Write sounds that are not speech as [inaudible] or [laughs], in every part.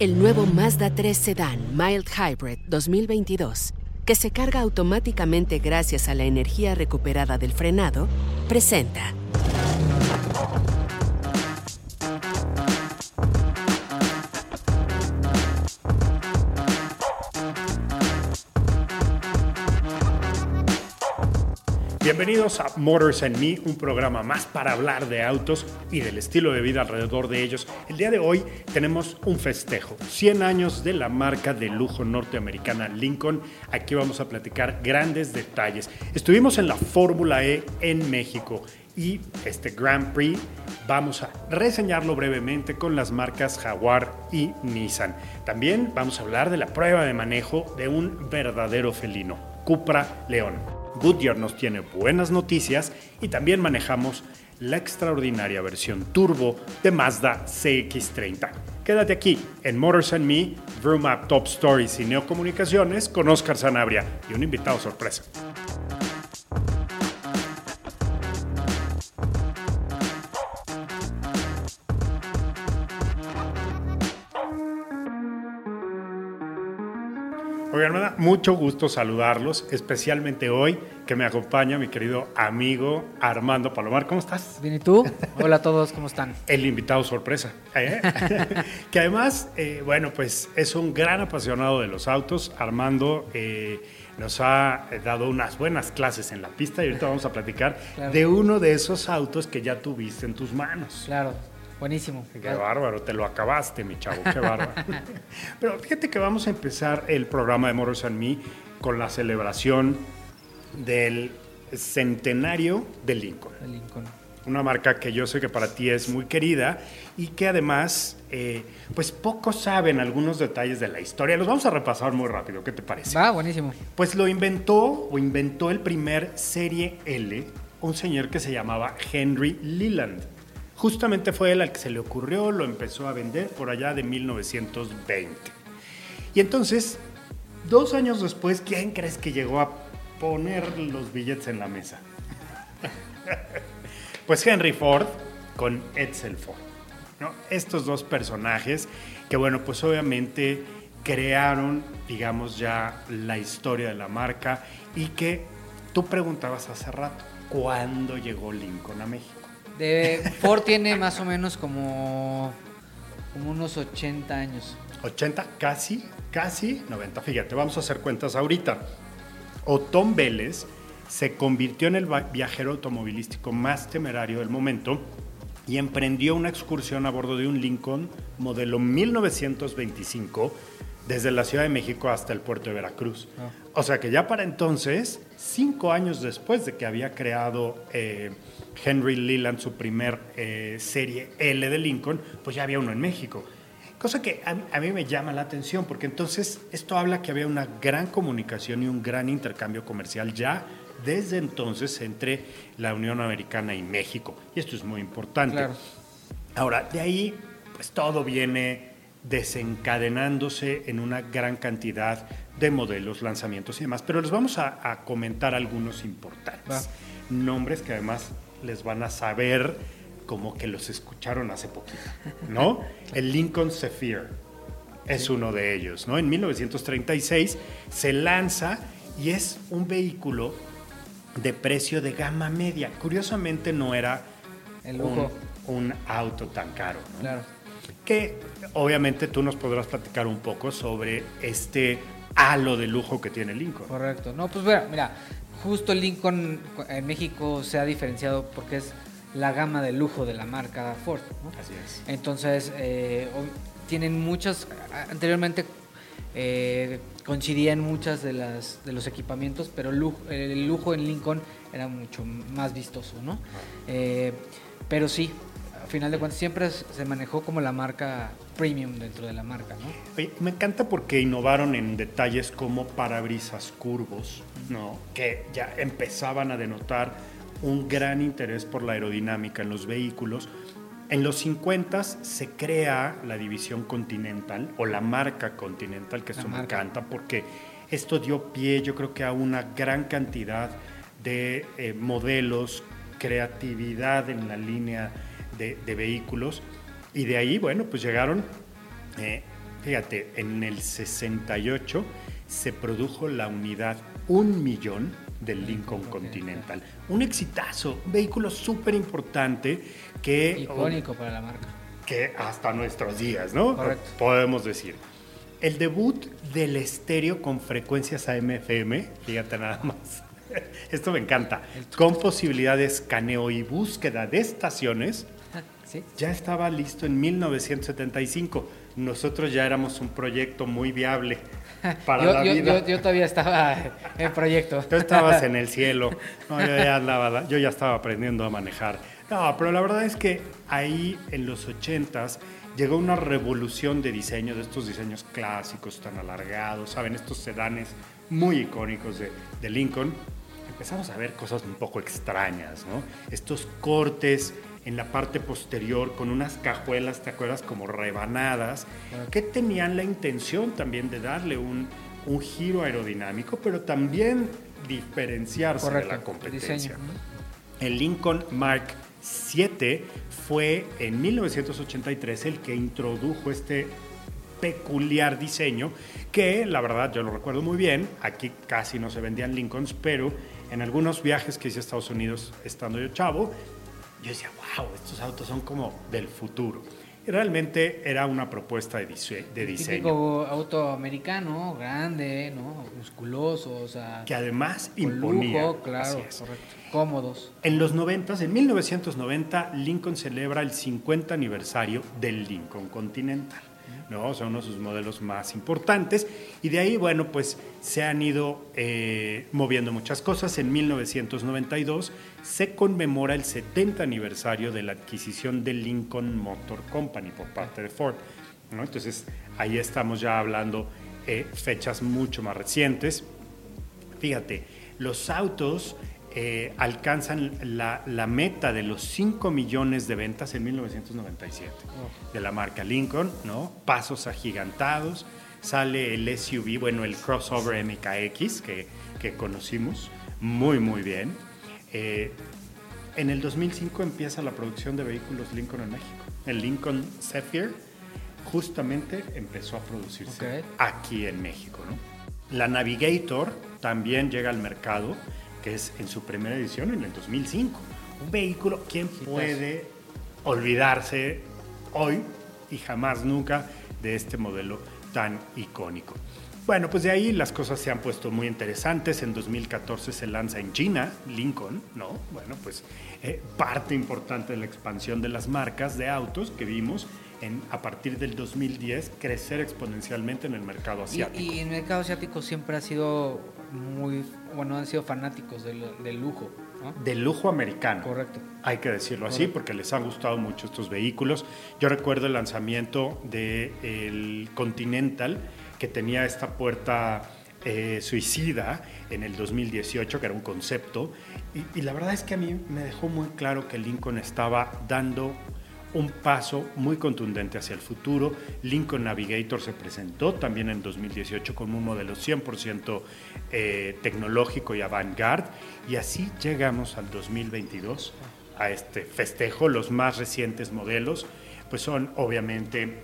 El nuevo Mazda 3 Sedan Mild Hybrid 2022, que se carga automáticamente gracias a la energía recuperada del frenado, presenta Bienvenidos a Motors and Me, un programa más para hablar de autos y del estilo de vida alrededor de ellos. El día de hoy tenemos un festejo, 100 años de la marca de lujo norteamericana Lincoln. Aquí vamos a platicar grandes detalles. Estuvimos en la Fórmula E en México y este Grand Prix vamos a reseñarlo brevemente con las marcas Jaguar y Nissan. También vamos a hablar de la prueba de manejo de un verdadero felino, Cupra León. Goodyear nos tiene buenas noticias y también manejamos la extraordinaria versión turbo de Mazda CX30. Quédate aquí en Motors and Me, Vroom Top Stories y Neocomunicaciones con Oscar Sanabria y un invitado sorpresa. Me da mucho gusto saludarlos, especialmente hoy que me acompaña mi querido amigo Armando Palomar. ¿Cómo estás? Bien, ¿y tú? Hola a todos, ¿cómo están? El invitado sorpresa. ¿eh? [laughs] que además, eh, bueno, pues es un gran apasionado de los autos. Armando eh, nos ha dado unas buenas clases en la pista y ahorita vamos a platicar Claro. de uno de esos autos que ya tuviste en tus manos. Claro, buenísimo. Qué bárbaro, te lo acabaste, mi chavo, qué bárbaro. [laughs] Pero fíjate que vamos a empezar el programa de Motors and Me con la celebración del centenario de Lincoln. El Lincoln. Una marca que yo sé que para ti es muy querida y que además, eh, pues pocos saben algunos detalles de la historia. Los vamos a repasar muy rápido, ¿qué te parece? Va, buenísimo. Pues lo inventó o inventó el primer Serie L un señor que se llamaba Henry Leland. Justamente fue él al que se le ocurrió, lo empezó a vender por allá de 1920. Y entonces, dos años después, ¿quién crees que llegó a poner los billetes en la mesa? [laughs] pues Henry Ford con Edsel Ford. ¿no? Estos dos personajes que, bueno, pues obviamente crearon, digamos, ya la historia de la marca y que tú preguntabas hace rato, ¿cuándo llegó Lincoln a México? De Ford tiene más o menos como, como unos 80 años. 80, casi, casi 90. Fíjate, vamos a hacer cuentas ahorita. Otón Vélez se convirtió en el viajero automovilístico más temerario del momento y emprendió una excursión a bordo de un Lincoln modelo 1925 desde la Ciudad de México hasta el puerto de Veracruz. O sea que ya para entonces, cinco años después de que había creado eh, Henry Leland su primer eh, serie L de Lincoln, pues ya había uno en México. Cosa que a, a mí me llama la atención, porque entonces esto habla que había una gran comunicación y un gran intercambio comercial ya desde entonces entre la Unión Americana y México. Y esto es muy importante. Claro. Ahora, de ahí, pues todo viene desencadenándose en una gran cantidad de modelos, lanzamientos y demás. Pero les vamos a, a comentar algunos importantes. Nombres que además les van a saber como que los escucharon hace poquito, ¿no? [laughs] El Lincoln Zephyr es uno de ellos, ¿no? En 1936 se lanza y es un vehículo de precio de gama media. Curiosamente no era El lujo. Un, un auto tan caro, ¿no? Claro. Que obviamente tú nos podrás platicar un poco sobre este halo de lujo que tiene Lincoln. Correcto. No, pues mira, mira, justo Lincoln en México se ha diferenciado porque es la gama de lujo de la marca Ford. ¿no? Así es. Entonces, eh, tienen muchas, anteriormente eh, coincidían muchas de las de los equipamientos, pero el lujo, el lujo en Lincoln era mucho más vistoso, ¿no? Eh, pero sí, a final de cuentas siempre se manejó como la marca premium dentro de la marca, ¿no? Oye, me encanta porque innovaron en detalles como parabrisas curvos, ¿no? Que ya empezaban a denotar un gran interés por la aerodinámica en los vehículos. En los 50 se crea la división Continental o la marca Continental, que eso me encanta porque esto dio pie, yo creo que a una gran cantidad de eh, modelos, creatividad en la línea de, de vehículos. Y de ahí, bueno, pues llegaron, eh, fíjate, en el 68 se produjo la unidad un millón del Lincoln Continental. Un exitazo, un vehículo súper importante que Icónico para la marca. que hasta nuestros días, ¿no? Correcto. Podemos decir. El debut del estéreo con frecuencias AM-FM, fíjate nada más. [laughs] Esto me encanta. Con posibilidad de escaneo y búsqueda de estaciones, ¿Sí? ya estaba listo en 1975. Nosotros ya éramos un proyecto muy viable [laughs] para yo, la yo- vida. yo- yo todavía estaba [laughs] en proyecto. Tú estabas en el [laughs] cielo. No, yo ya andaba, yo ya estaba aprendiendo a manejar. No, pero la verdad es que ahí en los 80s llegó una revolución de diseño, de estos diseños clásicos tan alargados, ¿saben? Estos sedanes muy icónicos de, de Lincoln. Empezamos a ver cosas un poco extrañas, ¿no? Estos cortes en la parte posterior con unas cajuelas, ¿te acuerdas? Como rebanadas, que tenían la intención también de darle un, un giro aerodinámico, pero también diferenciarse de la competencia. El Lincoln Mark 7 fue en 1983 el que introdujo este peculiar diseño que la verdad yo lo recuerdo muy bien, aquí casi no se vendían Lincolns, pero en algunos viajes que hice a Estados Unidos estando yo chavo, yo decía, wow, estos autos son como del futuro. Y realmente era una propuesta de, dise- de diseño. Típico auto americano, grande, ¿no? Musculoso, o sea, Que además imponía. lujo, claro, correcto. Cómodos. En los 90, en 1990, Lincoln celebra el 50 aniversario del Lincoln Continental. ¿No? Son uno de sus modelos más importantes. Y de ahí, bueno, pues se han ido eh, moviendo muchas cosas. En 1992 se conmemora el 70 aniversario de la adquisición del Lincoln Motor Company por parte de Ford. ¿no? Entonces, ahí estamos ya hablando eh, fechas mucho más recientes. Fíjate, los autos eh, alcanzan la, la meta de los 5 millones de ventas en 1997 de la marca Lincoln, ¿no? Pasos agigantados. Sale el SUV, bueno, el crossover MKX que, que conocimos muy, muy bien. Eh, en el 2005 empieza la producción de vehículos Lincoln en México. El Lincoln Zephyr justamente empezó a producirse aquí en México. ¿no? La Navigator también llega al mercado, que es en su primera edición en el 2005. Un vehículo, ¿quién puede olvidarse hoy y jamás nunca de este modelo tan icónico? Bueno, pues de ahí las cosas se han puesto muy interesantes. En 2014 se lanza en China Lincoln, ¿no? Bueno, pues eh, parte importante de la expansión de las marcas de autos que vimos en, a partir del 2010 crecer exponencialmente en el mercado Y, asiático. y en el mercado asiático siempre ha sido muy, bueno, han sido fanáticos del, del lujo, ¿no? de lujo americano. Correcto. Hay que decirlo así porque les han gustado mucho estos vehículos. Yo recuerdo el lanzamiento del Continental que tenía esta puerta eh, suicida en el 2018, que era un concepto. Y, y la verdad es que a mí me dejó muy claro que Lincoln estaba dando un paso muy contundente hacia el futuro. Lincoln Navigator se presentó también en 2018 con un modelo 100% eh, tecnológico y avant-garde. Y así llegamos al 2022, a este festejo. Los más recientes modelos pues son obviamente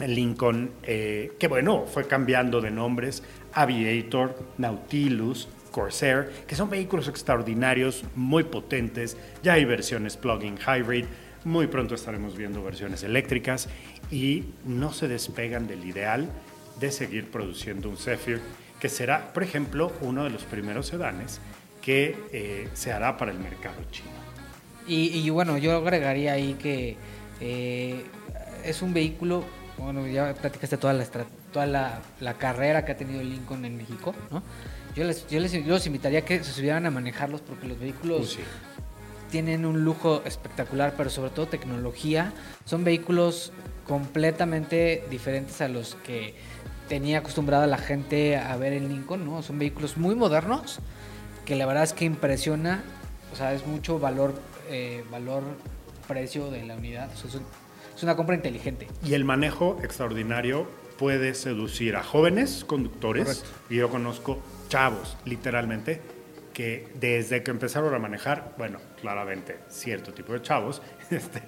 Lincoln, eh, que bueno, fue cambiando de nombres, Aviator, Nautilus, Corsair, que son vehículos extraordinarios, muy potentes. Ya hay versiones plug-in hybrid. Muy pronto estaremos viendo versiones eléctricas y no se despegan del ideal de seguir produciendo un Zephyr, que será, por ejemplo, uno de los primeros sedanes que eh, se hará para el mercado chino. Y, y bueno, yo agregaría ahí que eh, es un vehículo, bueno, ya platicaste toda la, toda la, la carrera que ha tenido Lincoln en México, ¿no? Yo les, yo les yo los invitaría a que se subieran a manejarlos porque los vehículos Uh, sí. Tienen un lujo espectacular, pero sobre todo tecnología. Son vehículos completamente diferentes a los que tenía acostumbrada la gente a ver en Lincoln, ¿no? Son vehículos muy modernos que la verdad es que impresiona, o sea, es mucho valor, eh, valor precio de la unidad. O sea, es, un- es una compra inteligente. Y el manejo extraordinario puede seducir a jóvenes conductores. Correcto. Y yo conozco chavos, literalmente, que desde que empezaron a manejar, bueno, claramente cierto tipo de chavos, [laughs] este,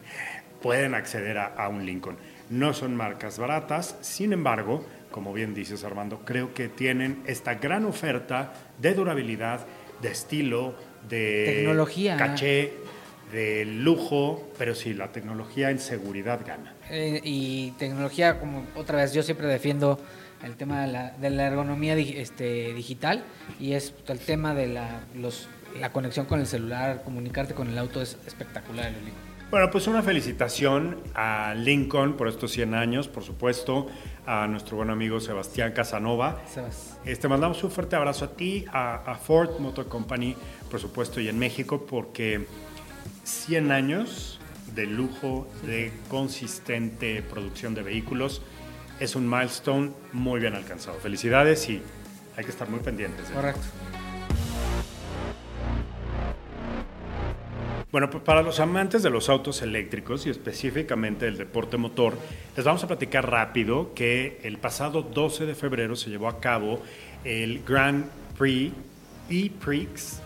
pueden acceder a, a un Lincoln. No son marcas baratas, sin embargo, como bien dices Armando, creo que tienen esta gran oferta de durabilidad, de estilo, de Tecnología. caché, de lujo, pero sí, la tecnología en seguridad gana. Eh, y tecnología, como otra vez, yo siempre defiendo el tema de la, de la ergonomía di- este, digital y es el tema de la, los, la conexión con el celular, comunicarte con el auto es espectacular. Lili. Bueno, pues una felicitación a Lincoln por estos 100 años, por supuesto, a nuestro buen amigo Sebastián Casanova. Sebas. Este, mandamos un fuerte abrazo a ti, a, a Ford Motor Company, por supuesto, y en México, porque 100 años de lujo, de consistente producción de vehículos, es un milestone muy bien alcanzado. Felicidades y hay que estar muy pendientes. Correcto. Bueno, pues para los amantes de los autos eléctricos y específicamente del deporte motor, les vamos a platicar rápido que el pasado 12 de febrero se llevó a cabo el Grand Prix E-Prix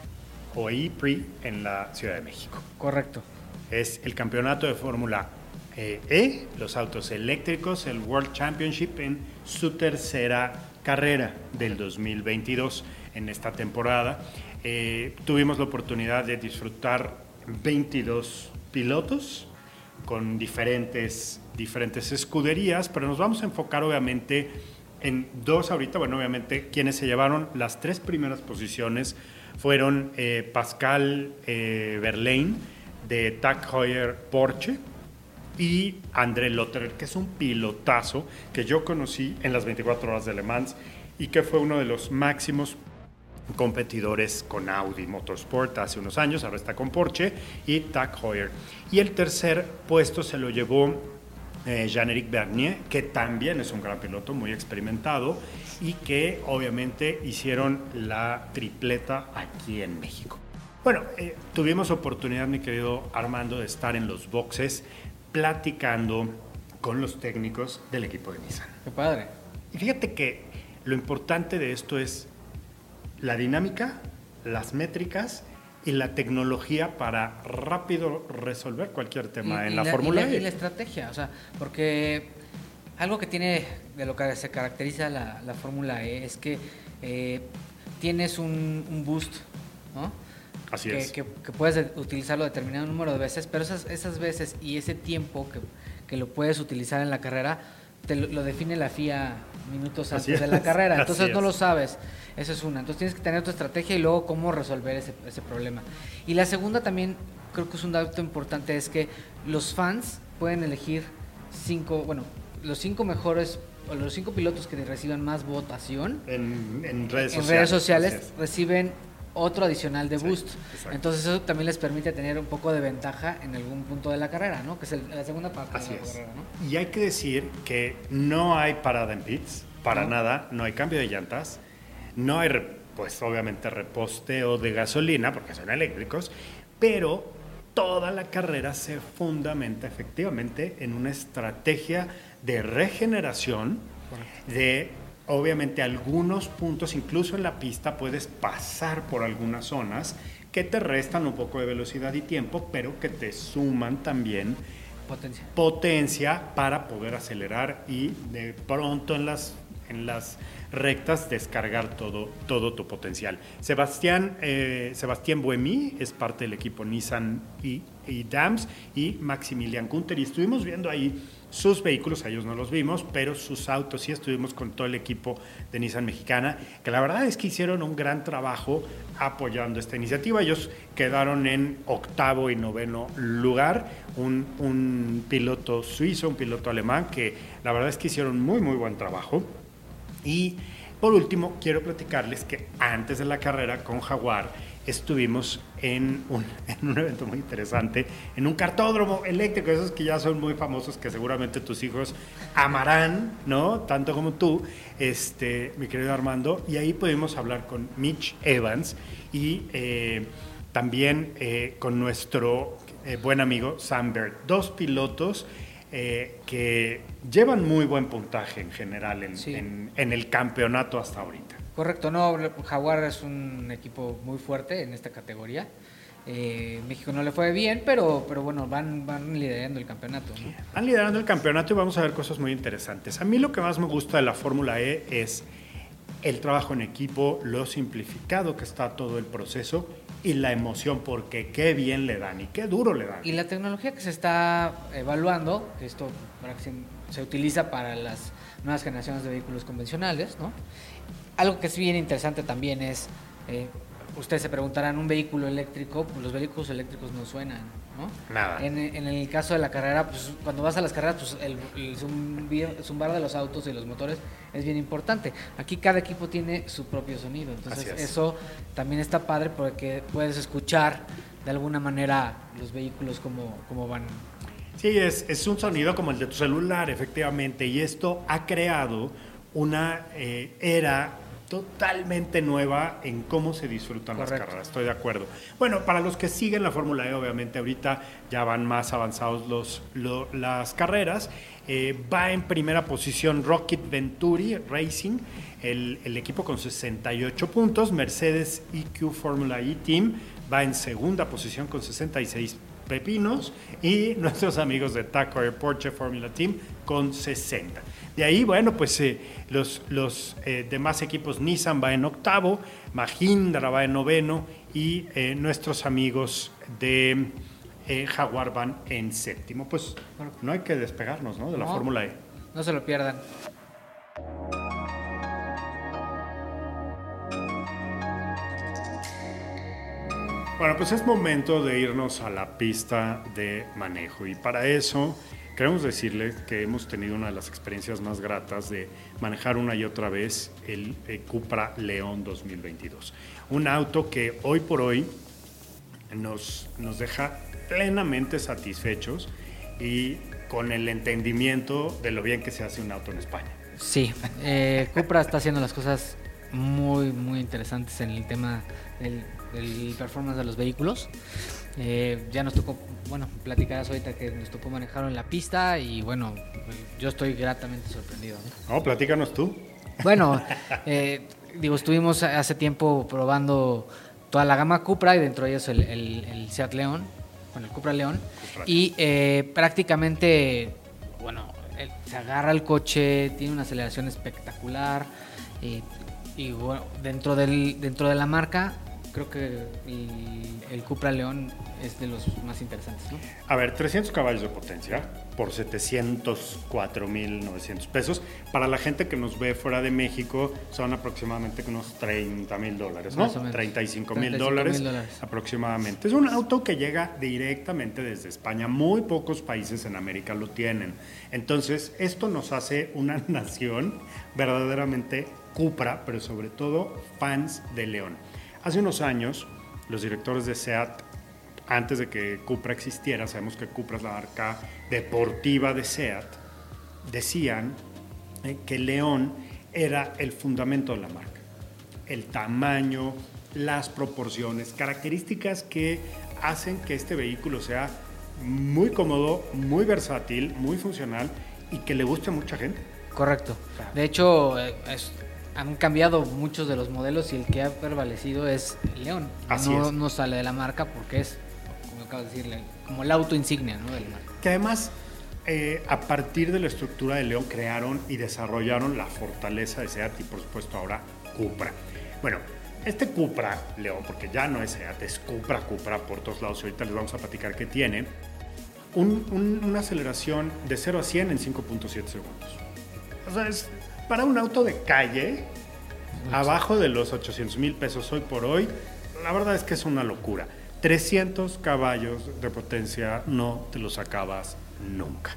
o E-Prix en la Ciudad de México. Correcto. Es el campeonato de Fórmula eh, E, los autos eléctricos, el World Championship en su tercera carrera del 2022 en esta temporada. Eh, tuvimos la oportunidad de disfrutar 22 pilotos con diferentes, diferentes escuderías, pero nos vamos a enfocar obviamente en dos ahorita. Bueno, obviamente quienes se llevaron las tres primeras posiciones fueron eh, Pascal eh, Verlaine de Tag Heuer Porsche y André Lotterer, que es un pilotazo que yo conocí en las 24 horas de Le Mans y que fue uno de los máximos competidores con Audi Motorsport hace unos años, ahora está con Porsche y Tag Heuer. Y el tercer puesto se lo llevó eh, Jean-Éric Bernier, que también es un gran piloto, muy experimentado, y que obviamente hicieron la tripleta aquí en México. Bueno, eh, tuvimos oportunidad, mi querido Armando, de estar en los boxes platicando con los técnicos del equipo de Nissan. Qué padre. Y fíjate que lo importante de esto es la dinámica, las métricas y la tecnología para rápido resolver cualquier tema Y- en y la, Fórmula y la, y E. la estrategia, o sea, porque algo que tiene, de lo que se caracteriza la, la Fórmula E es que eh, tienes un, un boost, ¿no? Así que, es. Que, que puedes utilizarlo determinado número de veces, pero esas, esas veces y ese tiempo que, que lo puedes utilizar en la carrera, te lo, lo define la FIA minutos Así antes de la es, carrera. Entonces no lo sabes. Eso es una. Entonces tienes que tener tu estrategia y luego cómo resolver ese, ese problema. Y la segunda también, creo que es un dato importante, es que los fans pueden elegir cinco, bueno, los cinco mejores, o los cinco pilotos que reciban más votación En, en redes en sociales. redes sociales reciben otro adicional de Sí, boost. exacto. Entonces eso también les permite tener un poco de ventaja en algún punto de la carrera, ¿no? Que es el- la segunda parte Así de la es. carrera, ¿no? Y hay que decir que no hay parada en pits, para No. nada, no hay cambio de llantas, no hay, pues obviamente, reposteo de gasolina, porque son eléctricos, pero toda la carrera se fundamenta efectivamente en una estrategia de regeneración, de obviamente algunos puntos, incluso en la pista puedes pasar por algunas zonas que te restan un poco de velocidad y tiempo, pero que te suman también Potencia. potencia para poder acelerar y de pronto en las, en las rectas descargar todo, todo tu potencial. Sebastián, eh, Sebastián Buemi es parte del equipo Nissan y, y Dams y Maximilian Kunter y estuvimos viendo ahí sus vehículos, a ellos no los vimos, pero sus autos sí estuvimos con todo el equipo de Nissan Mexicana, que la verdad es que hicieron un gran trabajo apoyando esta iniciativa. Ellos quedaron en octavo y noveno lugar, un, un piloto suizo, un piloto alemán, que la verdad es que hicieron muy, muy buen trabajo. Y por último, quiero platicarles que antes de la carrera con Jaguar estuvimos en un, [laughs] en un, evento muy interesante, en un cartódromo eléctrico, esos que ya son muy famosos, que seguramente tus hijos amarán, ¿no? Tanto como tú, este, mi querido Armando. Y ahí pudimos hablar con Mitch Evans y eh, también eh, con nuestro eh, buen amigo Sam Bird, dos pilotos. que llevan muy buen puntaje en general en, Sí. en- en el campeonato hasta ahorita. Correcto, no, Jaguar es un equipo muy fuerte en esta categoría. Eh, México no le fue bien, pero, pero bueno, van, van liderando el campeonato. ¿no? Van liderando el campeonato y vamos a ver cosas muy interesantes. A mí lo que más me gusta de la Fórmula E es el trabajo en equipo, lo simplificado que está todo el proceso y la emoción, porque qué bien le dan y qué duro le dan. Y la tecnología que se está evaluando, que esto se, se utiliza para las nuevas generaciones de vehículos convencionales, ¿no? Algo que es bien interesante también es, eh, ustedes se preguntarán, un vehículo eléctrico, pues los vehículos eléctricos no suenan, ¿no? Nada. En, en el caso de la carrera, pues cuando vas a las carreras, pues el, el zumbar de los autos y los motores es bien importante. Aquí cada equipo tiene su propio sonido, entonces Así es. eso también está padre porque puedes escuchar de alguna manera los vehículos como, como van. Sí, es, es un sonido como el de tu celular, efectivamente, y esto ha creado una eh, era totalmente nueva en cómo se disfrutan las carreras, estoy de acuerdo. Bueno, para los que siguen la Fórmula E, obviamente ahorita ya van más avanzados los, lo- las carreras. Eh, va en primera posición Rocket Venturi Racing, el, el equipo con 68 puntos. Mercedes EQ Fórmula E Team va en segunda posición con 66 pepinos y nuestros amigos de Taco Air Porsche Formula Team con 60. De ahí, bueno, pues eh, los, los eh, demás equipos, Nissan va en octavo, Mahindra va en noveno y eh, nuestros amigos de Jaguar van en séptimo. Pues no hay que despegarnos ¿no? de la No. Fórmula E. No se lo pierdan. Bueno, pues es momento de irnos a la pista de manejo y para eso queremos decirle que hemos tenido una de las experiencias más gratas de manejar una y otra vez el eh, Cupra León 2022. Un auto que hoy por hoy nos, nos deja plenamente satisfechos y con el entendimiento de lo bien que se hace un auto en España. Sí, eh, Cupra está haciendo las cosas muy, muy interesantes en el tema del, del performance de los vehículos. Eh, ya nos tocó, bueno, platicarás ahorita que nos tocó manejarlo en la pista y bueno, yo estoy gratamente sorprendido. ¿no? No, platícanos tú. Bueno, [laughs] eh, digo, estuvimos hace tiempo probando toda la gama Cupra y dentro de ellos el, el, el Seat León, bueno, el Cupra León. Cupra. Y eh, prácticamente, bueno, él se agarra el coche, tiene una aceleración espectacular. eh, y bueno, dentro, del, dentro de la marca, creo que el, el Cupra León es de los más interesantes, ¿no? A ver, 300 caballos de potencia por 704.900 pesos. Para la gente que nos ve fuera de México son aproximadamente unos 30 mil dólares, ¿no? Más o menos. 35 mil 35,000 dólares dólares. aproximadamente. Es un auto que llega directamente desde España. Muy pocos países en América lo tienen. Entonces, esto nos hace una [laughs] nación verdaderamente Cupra, pero sobre todo fans de León. Hace unos años, los directores de SEAT antes de que Cupra existiera, sabemos que Cupra es la marca deportiva de SEAT, decían eh, que León era el fundamento de la marca. El tamaño, las proporciones, características que hacen que este vehículo sea muy cómodo, muy versátil, muy funcional y que le guste a mucha gente. Correcto. De hecho, eh, es- han cambiado muchos de los modelos y el que ha prevalecido es el León. Así no, es. no sale de la marca porque es, como acabo de decirle, como el auto insignia ¿no? de la marca. Que además, eh, a partir de la estructura de León, crearon y desarrollaron la fortaleza de SEAT y, por supuesto, ahora Cupra. Bueno, este Cupra León, porque ya no es SEAT, es Cupra, Cupra por todos lados. Ahorita les vamos a platicar que tiene un- un- una aceleración de 0 a 100 en 5.7 segundos. O sea, es para un auto de calle, abajo de los 800 mil pesos hoy por hoy, la verdad es que es una locura. 300 caballos de potencia no te los acabas nunca.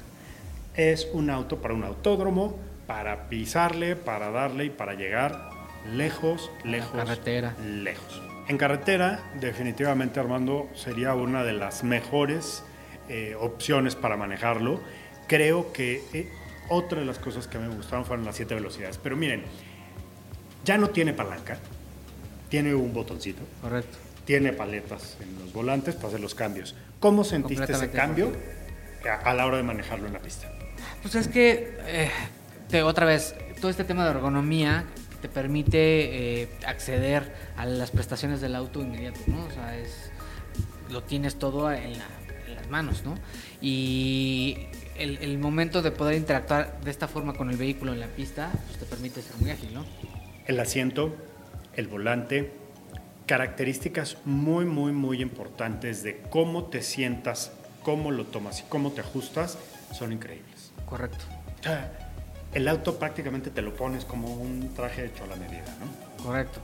Es un auto para un autódromo, para pisarle, para darle y para llegar lejos, lejos, carretera. lejos. En carretera, definitivamente Armando sería una de las mejores eh, opciones para manejarlo. Creo que eh, otra de las cosas que me gustaron fueron las siete velocidades. Pero miren, ya no tiene palanca, tiene un botoncito. Correcto. Tiene paletas en los volantes para hacer los cambios. ¿Cómo sentiste ese cambio a, a la hora de manejarlo en la pista? Pues es que, eh, te- otra vez, todo este tema de ergonomía te permite eh, acceder a las prestaciones del auto inmediato, ¿no? O sea, es, lo tienes todo en, la- en las manos, ¿no? Y el, el momento de poder interactuar de esta forma con el vehículo en la pista, pues te permite ser muy ágil, ¿no? El asiento, el volante, características muy, muy, muy importantes de cómo te sientas, cómo lo tomas y cómo te ajustas, son increíbles. Correcto. El auto prácticamente te lo pones como un traje hecho a la medida, ¿no? Correcto.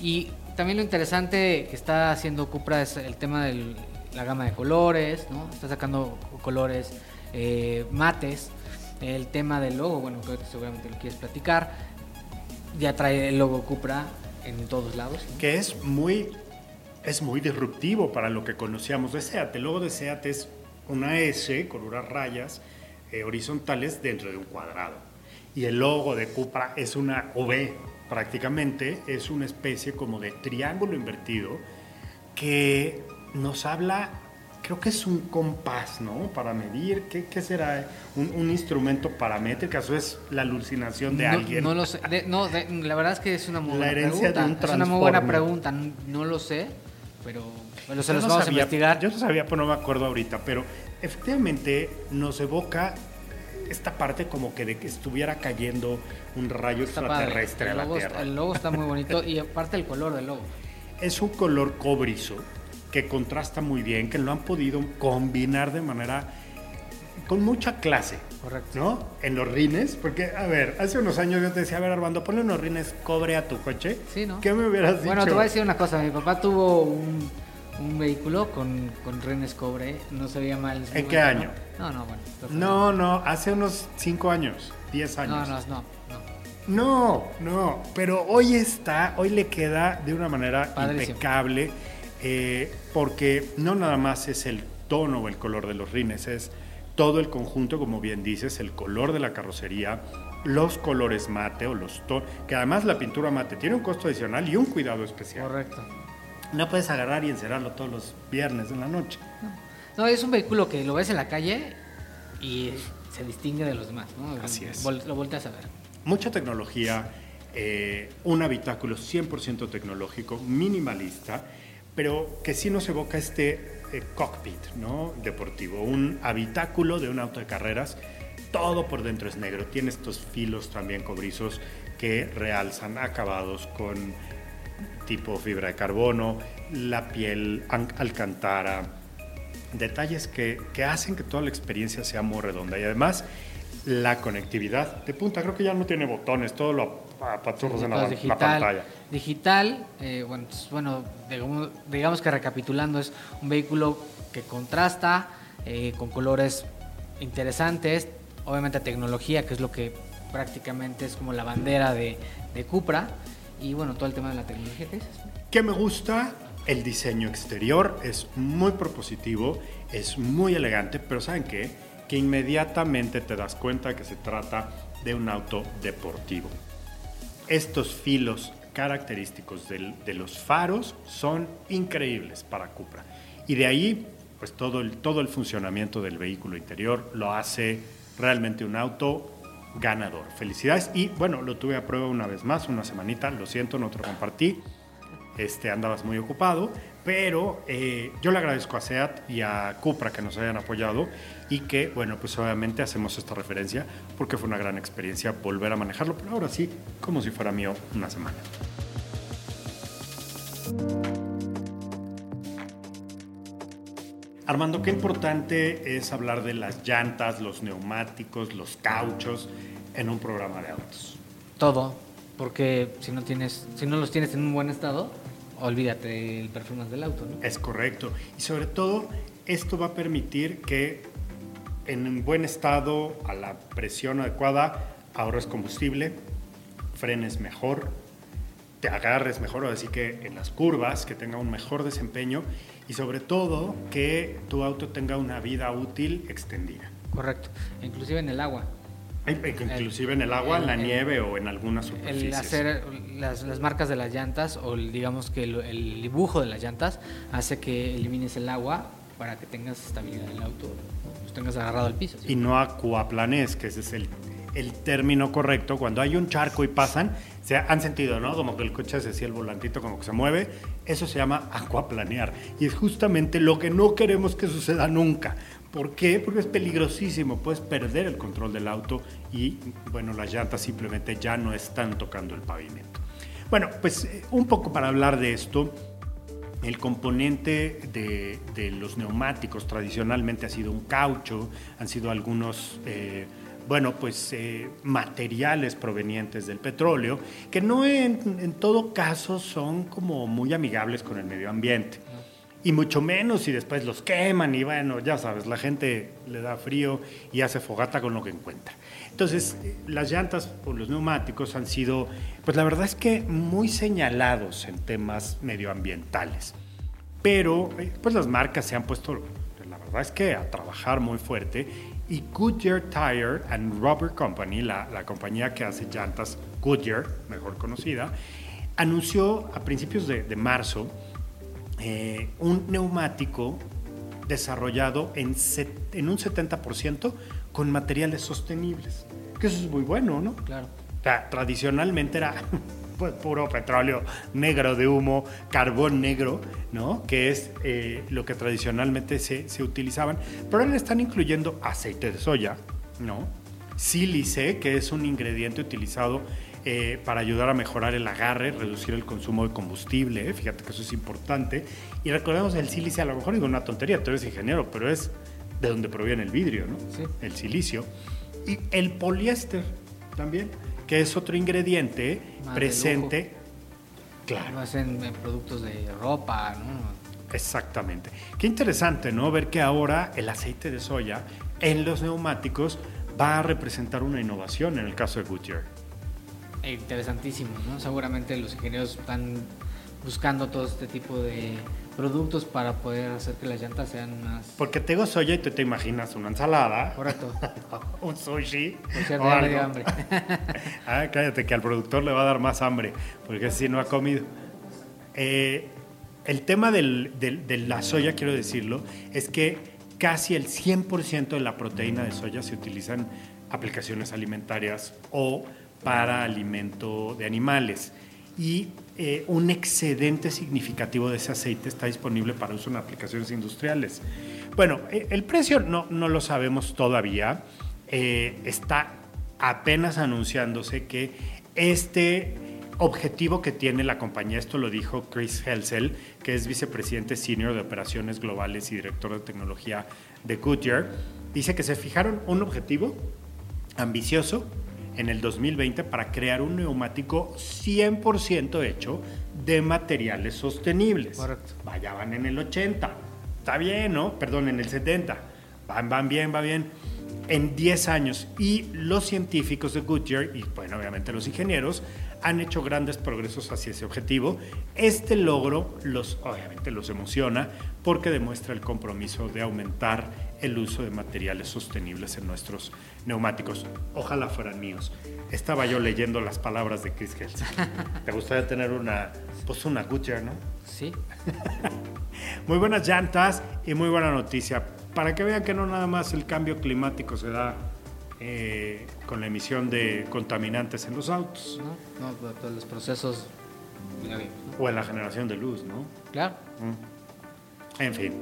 Y también lo interesante que está haciendo Cupra es el tema de la gama de colores, ¿no? Está sacando colores eh, mates. El tema del logo, bueno, creo que seguramente lo quieres platicar. Ya trae el logo Cupra en todos lados. Que es muy, es muy disruptivo para lo que conocíamos de SEAT. El logo de SEAT es una S con unas rayas eh, horizontales dentro de un cuadrado. Y el logo de Cupra es una V prácticamente, es una especie como de triángulo invertido que nos habla, creo que es un compás, ¿no? Para medir, ¿qué, qué será? Un, un instrumento paramétrico, eso es la alucinación de no, alguien. no lo sé. De- no, de- la verdad es que es una muy La buena herencia de pregunta. un es una muy buena pregunta. No, lo sé, pero, pero se los no vamos sabía- a investigar. Yo no sabía, pero no me acuerdo ahorita, pero efectivamente nos evoca esta parte como que de que estuviera cayendo un rayo Está padre. extraterrestre a El la logo, está- Tierra. el logo está muy bonito y [laughs] aparte el color del logo. Es un color cobrizo que contrasta muy bien, que lo han podido combinar de manera con mucha clase. Correcto. ¿No? En los rines, porque, a ver, hace unos años yo te decía, a ver, Armando, ponle unos rines cobre a tu coche. Sí, ¿no? ¿Qué me hubieras dicho? Bueno, te voy a decir una cosa. Mi papá tuvo un, un vehículo con, con renes cobre. No se veía mal. ¿En qué año? No, no, no bueno. No, no, hace unos 5 años, 10 No, años. no, no, no. No, no, pero hoy está, hoy le queda de una manera Padrísimo. impecable, eh, porque no nada más es el tono o el color de los rines, es todo el conjunto, como bien dices, el color de la carrocería, los colores mate o los tonos, que además la pintura mate tiene un costo adicional y un cuidado especial. Correcto. No puedes agarrar y encerrarlo todos los viernes en la noche. No, es un vehículo que lo ves en la calle y se distingue de los demás, ¿no? Así es. Vol- lo volteas a ver. mucha tecnología, eh, un habitáculo 100% tecnológico, minimalista, pero que sí nos evoca este eh, cockpit ¿no? deportivo, un habitáculo de un auto de carreras. Todo por dentro es negro, tiene estos filos también cobrizos que realzan acabados con tipo fibra de carbono, la piel an- alcantara, detalles que, que hacen que toda la experiencia sea muy redonda y además la conectividad de punta. Creo que ya no tiene botones, todo lo apachurras en la, digital, pantalla. Digital, eh, bueno, pues, bueno, digamos, digamos que recapitulando, es un vehículo que contrasta eh, con colores interesantes, obviamente tecnología, que es lo que prácticamente es como la bandera de, de Cupra, y bueno, todo el tema de la tecnología que dices. ¿Qué me gusta? El diseño exterior es muy propositivo, es muy elegante, pero ¿saben qué? Que inmediatamente te das cuenta que se trata de un auto deportivo. Estos filos característicos de los faros son increíbles para Cupra. Y de ahí, pues todo el, todo el funcionamiento del vehículo interior lo hace realmente un auto ganador. Felicidades. Y bueno, lo tuve a prueba una vez más, una semanita. Lo siento, no te lo compartí. Este, andabas muy ocupado, pero eh, yo le agradezco a SEAT y a Cupra que nos hayan apoyado y que, bueno, pues obviamente hacemos esta referencia porque fue una gran experiencia volver a manejarlo, pero ahora sí, como si fuera mío una semana. Armando, qué importante es hablar de las llantas, los neumáticos, los cauchos en un programa de autos. Todo, porque si no tienes, si no los tienes en un buen estado, olvídate del performance del auto, ¿no? Es correcto. Y sobre todo, esto va a permitir que en un buen estado, a la presión adecuada, ahorres combustible, frenes mejor, te agarres mejor, así que en las curvas, que tenga un mejor desempeño y sobre todo que tu auto tenga una vida útil extendida. Correcto, inclusive en el agua. Inclusive en el agua, en la nieve o en algunas superficies. El hacer las, las, marcas de las llantas o digamos que el, el, dibujo de las llantas hace que elimines el agua para que tengas estabilidad en el auto, pues tengas agarrado al piso. ¿sí? Y no acuaplanes, que ese es el, el término correcto. Cuando hay un charco y pasan, se han sentido, ¿no? Como que el coche se decía el volantito como que se mueve. Eso se llama acuaplanear. Y es justamente lo que no queremos que suceda nunca. ¿Por qué? Porque es peligrosísimo, puedes perder el control del auto y, bueno, las llantas simplemente ya no están tocando el pavimento. Bueno, pues eh, un poco para hablar de esto, el componente de, de los neumáticos tradicionalmente ha sido un caucho, han sido algunos... Eh, bueno, pues eh, materiales provenientes del petróleo, que no en, en, todo caso son como muy amigables con el medio ambiente. Y mucho menos si después los queman y bueno, ya sabes, la gente le da frío y hace fogata con lo que encuentra. Entonces, las llantas o los neumáticos han sido, pues la verdad es que muy señalados en temas medioambientales. Pero, eh, pues las marcas se han puesto, la verdad es que a trabajar muy fuerte y Goodyear Tire and Rubber Company, la, la, compañía que hace llantas Goodyear, mejor conocida, anunció a principios de, de marzo eh, un neumático desarrollado en, set, en un 70% con materiales sostenibles. Que eso es muy bueno, ¿no? Claro. O sea, tradicionalmente era [laughs] pues, puro petróleo negro de humo, carbón negro, ¿no? Que es eh, lo que tradicionalmente se, se, utilizaban. Pero ahora le están incluyendo aceite de soya, ¿no? Sílice, que es un ingrediente utilizado eh, para ayudar a mejorar el agarre, reducir el consumo de combustible. ¿eh? Fíjate que eso es importante. Y recordemos el sílice, a lo mejor digo una tontería, tú eres ingeniero, pero es de donde proviene el vidrio, ¿no? Sí. El silicio. Y el poliéster también, que es otro ingrediente Más presente. Claro. Más en, en, productos de ropa, ¿no? Exactamente. Qué interesante, ¿no? Ver que ahora el aceite de soya en los neumáticos va a representar una innovación en el caso de Goodyear. Interesantísimo, ¿no? Seguramente los ingenieros están buscando todo este tipo de productos para poder hacer que las llantas sean más... Porque te digo soya y tú te imaginas una ensalada. Correcto. [laughs] un sushi. Por cierto, ya me dio hambre. [laughs] ah, cállate, que al productor le va a dar más hambre, porque si no ha comido. Eh, el tema del, del, de la soya, quiero decirlo, es que casi el 100% de la proteína de soya se utiliza en aplicaciones alimentarias o para alimento de animales. Y eh, un excedente significativo de ese aceite está disponible para uso en aplicaciones industriales. Bueno, eh, el precio no, no, lo sabemos todavía. Eh, está apenas anunciándose que este objetivo que tiene la compañía, esto lo dijo Chris Helsel, que es vicepresidente senior de operaciones globales y director de tecnología de Goodyear, dice que se fijaron un objetivo ambicioso en el 2020 para crear un neumático 100% hecho de materiales sostenibles. Correcto. Vaya, van en el 80. Está bien, ¿no? Perdón, en el 70. Van, van bien, va bien. En 10 años. Y los científicos de Goodyear y, bueno, obviamente los ingenieros han hecho grandes progresos hacia ese objetivo. Este logro los, obviamente los emociona porque demuestra el compromiso de aumentar el uso de materiales sostenibles en nuestros neumáticos. Ojalá fueran míos. Estaba yo leyendo las palabras de Chris Helsing. [laughs] ¿Te gustaría tener una, pues una Goodyear, no? Sí. [laughs] muy buenas llantas y muy buena noticia. Para que vean que no nada más el cambio climático se da eh, con la emisión de contaminantes en los autos. No, no todos los procesos. O en la generación de luz, ¿no? Claro. Mm. En fin,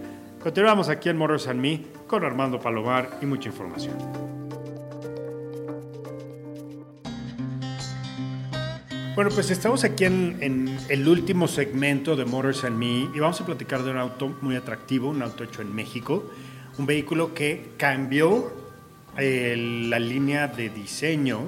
continuamos aquí en Motors and Me con Armando Palomar y mucha información. Bueno, pues estamos aquí en, en, el último segmento de Motors and Me y vamos a platicar de un auto muy atractivo, un auto hecho en México, un vehículo que cambió la línea de diseño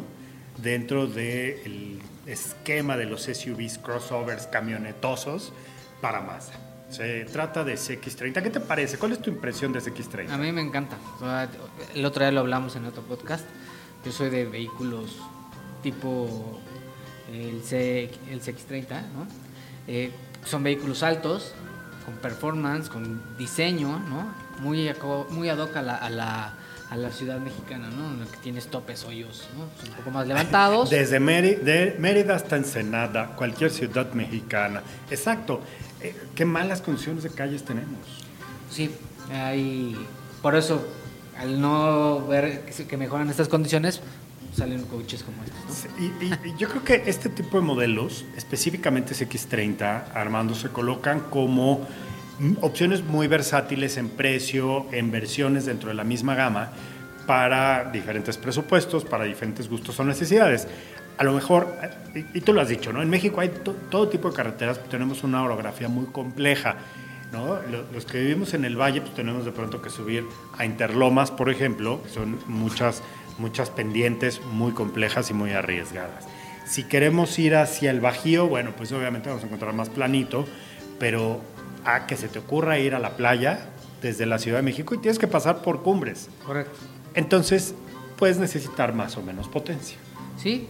dentro del esquema de los SUVs crossovers camionetosos para Mazda. Se trata de CX30. ¿Qué te parece? ¿Cuál es tu impresión de CX30? A mí me encanta. El otro día lo hablamos en otro podcast. Yo soy de vehículos tipo el, el CX30, ¿no? Eh, son vehículos altos, con performance, con diseño, ¿no? Muy, muy ad hoc a la, a la, a la ciudad mexicana, ¿no? En el que tienes topes, hoyos, ¿no? Son un poco más levantados. Desde de Mérida hasta Ensenada, cualquier ciudad mexicana. Exacto. Eh, qué malas condiciones de calles tenemos. Sí, hay... Por eso, al no ver que mejoran estas condiciones, salen coches como estos. Y, yo creo que este tipo de modelos, específicamente X30, Armando, se colocan como opciones muy versátiles en precio, en versiones dentro de la misma gama, para diferentes presupuestos, para diferentes gustos o necesidades. A lo mejor, y, tú lo has dicho, ¿no? En México hay todo tipo de carreteras, tenemos una orografía muy compleja. ¿no? Los que vivimos en el valle, pues tenemos de pronto que subir a Interlomas, por ejemplo, son muchas muchas pendientes muy complejas y muy arriesgadas. Si queremos ir hacia el Bajío, bueno, pues obviamente vamos a encontrar más planito, pero a que se te ocurra ir a la playa desde la Ciudad de México y tienes que pasar por cumbres. Correcto. Entonces, puedes necesitar más o menos potencia. Sí.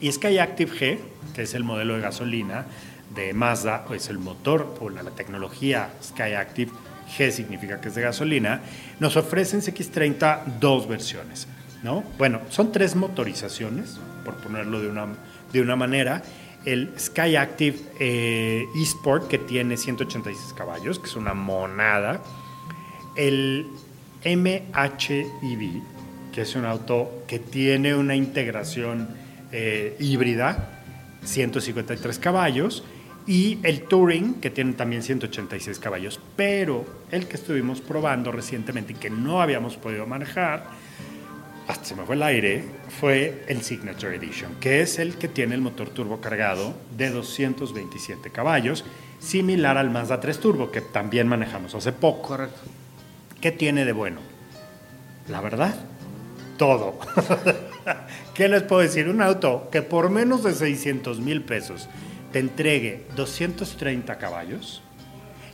Y Sky Active G, que es el modelo de gasolina de Mazda, o es el motor o la, la tecnología Sky Active G significa que es de gasolina, nos ofrecen CX30 dos versiones. Bueno, son tres motorizaciones, por ponerlo de una, de una manera. El Sky Active eh, eSport, que tiene 186 caballos, que es una monada. El MHEV, que es un auto que tiene una integración eh, híbrida, 153 caballos. Y el Touring, que tiene también 186 caballos. Pero el que estuvimos probando recientemente y que no habíamos podido manejar, hasta se me fue el aire, fue el Signature Edition, que es el que tiene el motor turbo cargado de 227 caballos, similar al Mazda 3 Turbo, que también manejamos hace poco. Correcto. ¿Qué tiene de bueno? La verdad, todo. [laughs] ¿Qué les puedo decir? Un auto que por menos de 600 mil pesos te entregue 230 caballos,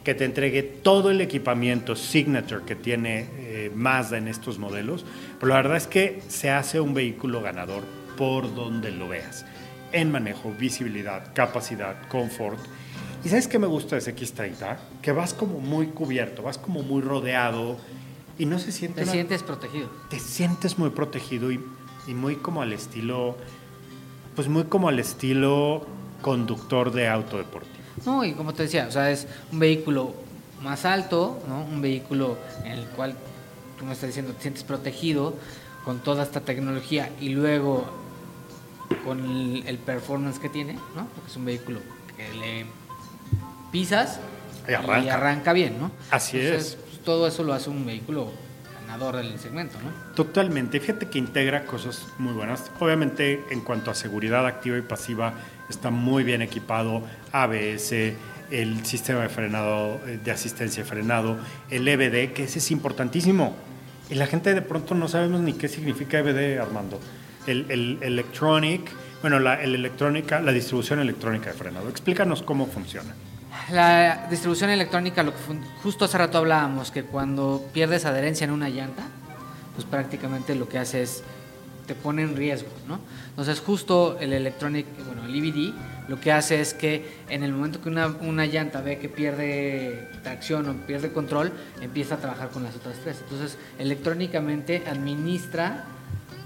que te entregue todo el equipamiento Signature que tiene eh, Mazda en estos modelos, pero la verdad es que se hace un vehículo ganador por donde lo veas. En manejo, visibilidad, capacidad, confort. ¿Y sabes qué me gusta de ese X30? Que vas como muy cubierto, vas como muy rodeado y no se siente... Te sientes protegido. Te sientes muy protegido y, y muy como al estilo... Pues muy como al estilo conductor de auto deportivo. No, y como te decía, o sea, es un vehículo más alto, ¿no? Un vehículo en el cual tú me estás diciendo te sientes protegido con toda esta tecnología y luego con el, performance que tiene, ¿no? Porque es un vehículo que le pisas y arranca, bien, ¿no? Así es. Pues, todo eso lo hace un vehículo ganador del segmento. Totalmente. Fíjate que integra cosas muy buenas. Obviamente, en cuanto a seguridad activa y pasiva, está muy bien equipado, ABS, el sistema de frenado, eh, de asistencia de frenado, el EBD, que ese es importantísimo. Y la gente de pronto no sabemos ni qué significa EBD, Armando. El, el electronic, bueno, la, el electrónica, la distribución electrónica de frenado. Explícanos cómo funciona. La distribución electrónica, lo que justo hace rato hablábamos, que cuando pierdes adherencia en una llanta, pues prácticamente lo que hace es te pone en riesgo, ¿no? Entonces justo el electronic, bueno, el EBD, lo que hace es que en el momento que una, una, llanta ve que pierde tracción o pierde control, empieza a trabajar con las otras tres. Entonces electrónicamente administra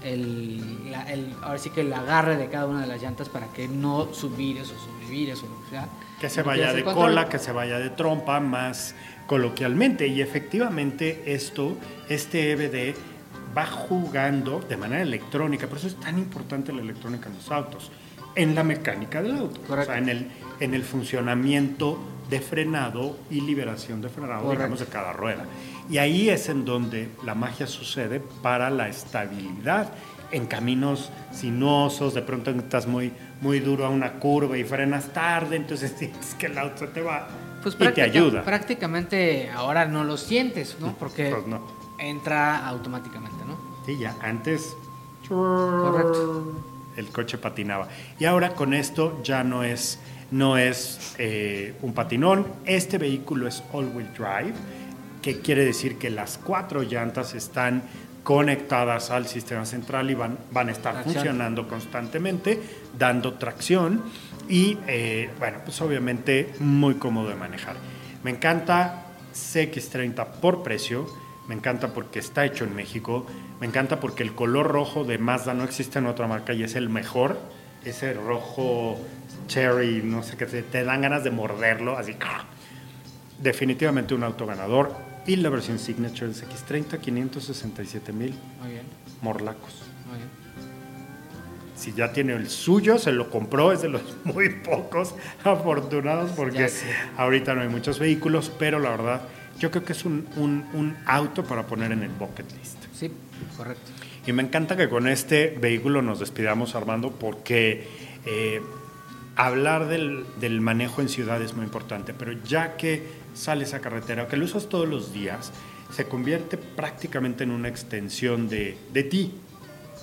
el, el, ahora sí que el agarre de cada una de las llantas para que no subires o sobrevires o lo que sea. Que se vaya de cola, que se vaya de trompa, más coloquialmente. Y efectivamente esto, este EBD va jugando de manera electrónica, por eso es tan importante la electrónica en los autos, en la mecánica del auto, o sea, en el, en el funcionamiento de frenado y liberación de frenado, digamos, de cada rueda. Y ahí es en donde la magia sucede para la estabilidad en caminos sinuosos, de pronto estás muy, muy duro a una curva y frenas tarde, entonces [laughs] sientes que el auto te va pues y te ayuda. Prácticamente ahora no lo sientes, ¿no? Porque pues no entra automáticamente, ¿no? Sí, ya antes Correcto. el coche patinaba. Y ahora con esto ya no es, no es eh, un patinón, este vehículo es all-wheel drive, que quiere decir que las cuatro llantas están conectadas al sistema central y van, van a estar funcionando constantemente, dando tracción y, eh, bueno, pues obviamente muy cómodo de manejar. Me encanta CX30 por precio, me encanta porque está hecho en México, me encanta porque el color rojo de Mazda no existe en otra marca y es el mejor, ese rojo cherry, no sé qué, te, te dan ganas de morderlo, así. Definitivamente un auto ganador. Y la versión Signature del X30, 567 mil morlacos. muy bien. Si ya tiene el suyo, se lo compró, es de los [laughs] muy pocos afortunados porque ahorita no hay muchos vehículos, pero la verdad, yo creo que es un, un- un auto para poner en el bucket list. Sí, correcto. Y me encanta que con este vehículo nos despidamos, Armando, porque eh, hablar del, del manejo en ciudad es muy importante, pero ya que sales a carretera, que lo usas todos los días, se convierte prácticamente en una extensión de, de ti.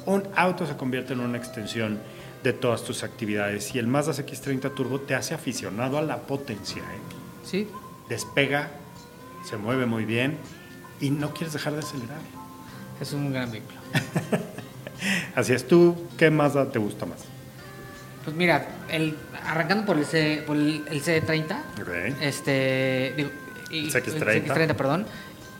Un auto se convierte en una extensión de todas tus actividades y el Mazda CX-30 Turbo te hace aficionado a la potencia. ¿eh? Sí, Despega, se mueve muy bien y no quieres dejar de acelerar. es un gran vehículo. [laughs] Así es, ¿tú qué Mazda te gusta más? Pues mira, el, arrancando por el, C, por el, el C30, Ok. este, digo, y- CX30. el CX30, perdón,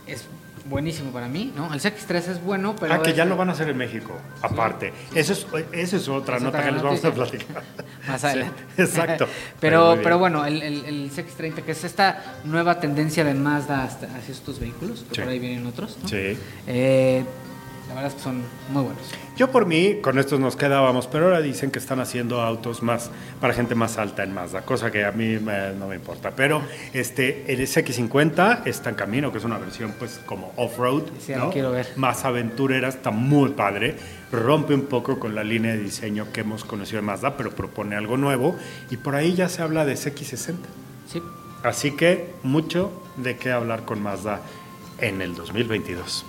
es buenísimo para mí, ¿no? El CX3 es bueno, pero... ah, que ya lo van a hacer en México, aparte. Eso es, eso es otra nota que les vamos a platicar. [laughs] Más Sí, adelante. exacto. [laughs] pero, pero bueno, el, el, el CX30, que es esta nueva tendencia de Mazda hacia estos vehículos, que Sí. por ahí vienen otros, ¿no? Sí. Eh, la verdad es que son muy buenos. Yo por mí, con estos nos quedábamos, pero ahora dicen que están haciendo autos más para gente más alta en Mazda, cosa que a mí me- no me importa. Pero este, el X50 está en camino, que es una versión pues como off-road, Sí, ¿no? quiero ver. más aventurera, está muy padre. Rompe un poco con la línea de diseño que hemos conocido de Mazda, pero propone algo nuevo. Y por ahí ya se habla de X60. Sí. Así que mucho de qué hablar con Mazda en el 2022.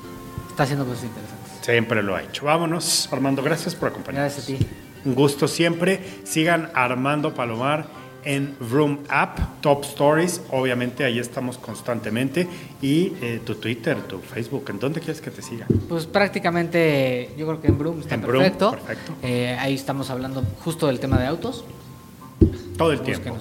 Está haciendo cosas interesantes. Siempre lo ha hecho. Vámonos, Armando, gracias por acompañarnos. Gracias a ti. Un gusto siempre. Sigan Armando Palomar en Room App, Top Stories. Obviamente ahí estamos constantemente. Y eh, tu Twitter, tu Facebook, ¿en dónde quieres que te siga? Pues prácticamente, yo creo que en Broom está En perfecto. perfecto. Eh, ahí estamos hablando justo del tema de autos. Todo el tiempo.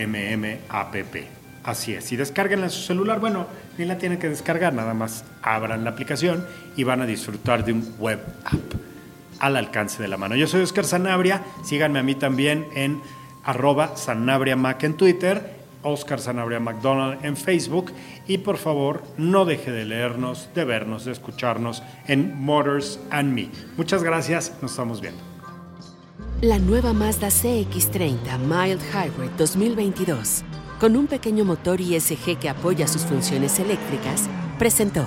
V-R-U-M-M-A-P-P. Así es. Y descarguenla en su celular. Bueno, ni la tienen que descargar, nada más abran la aplicación y van a disfrutar de un web app al alcance de la mano. Yo soy Oscar Sanabria. Síganme a mí también en arroba Sanabria Mac en Twitter, Oscar Sanabria McDonald en Facebook. Y por favor, no deje de leernos, de vernos, de escucharnos en Motors and Me. Muchas gracias. Nos estamos viendo. La nueva Mazda CX30 Mild Hybrid 2022, con un pequeño motor ISG que apoya sus funciones eléctricas, presentó.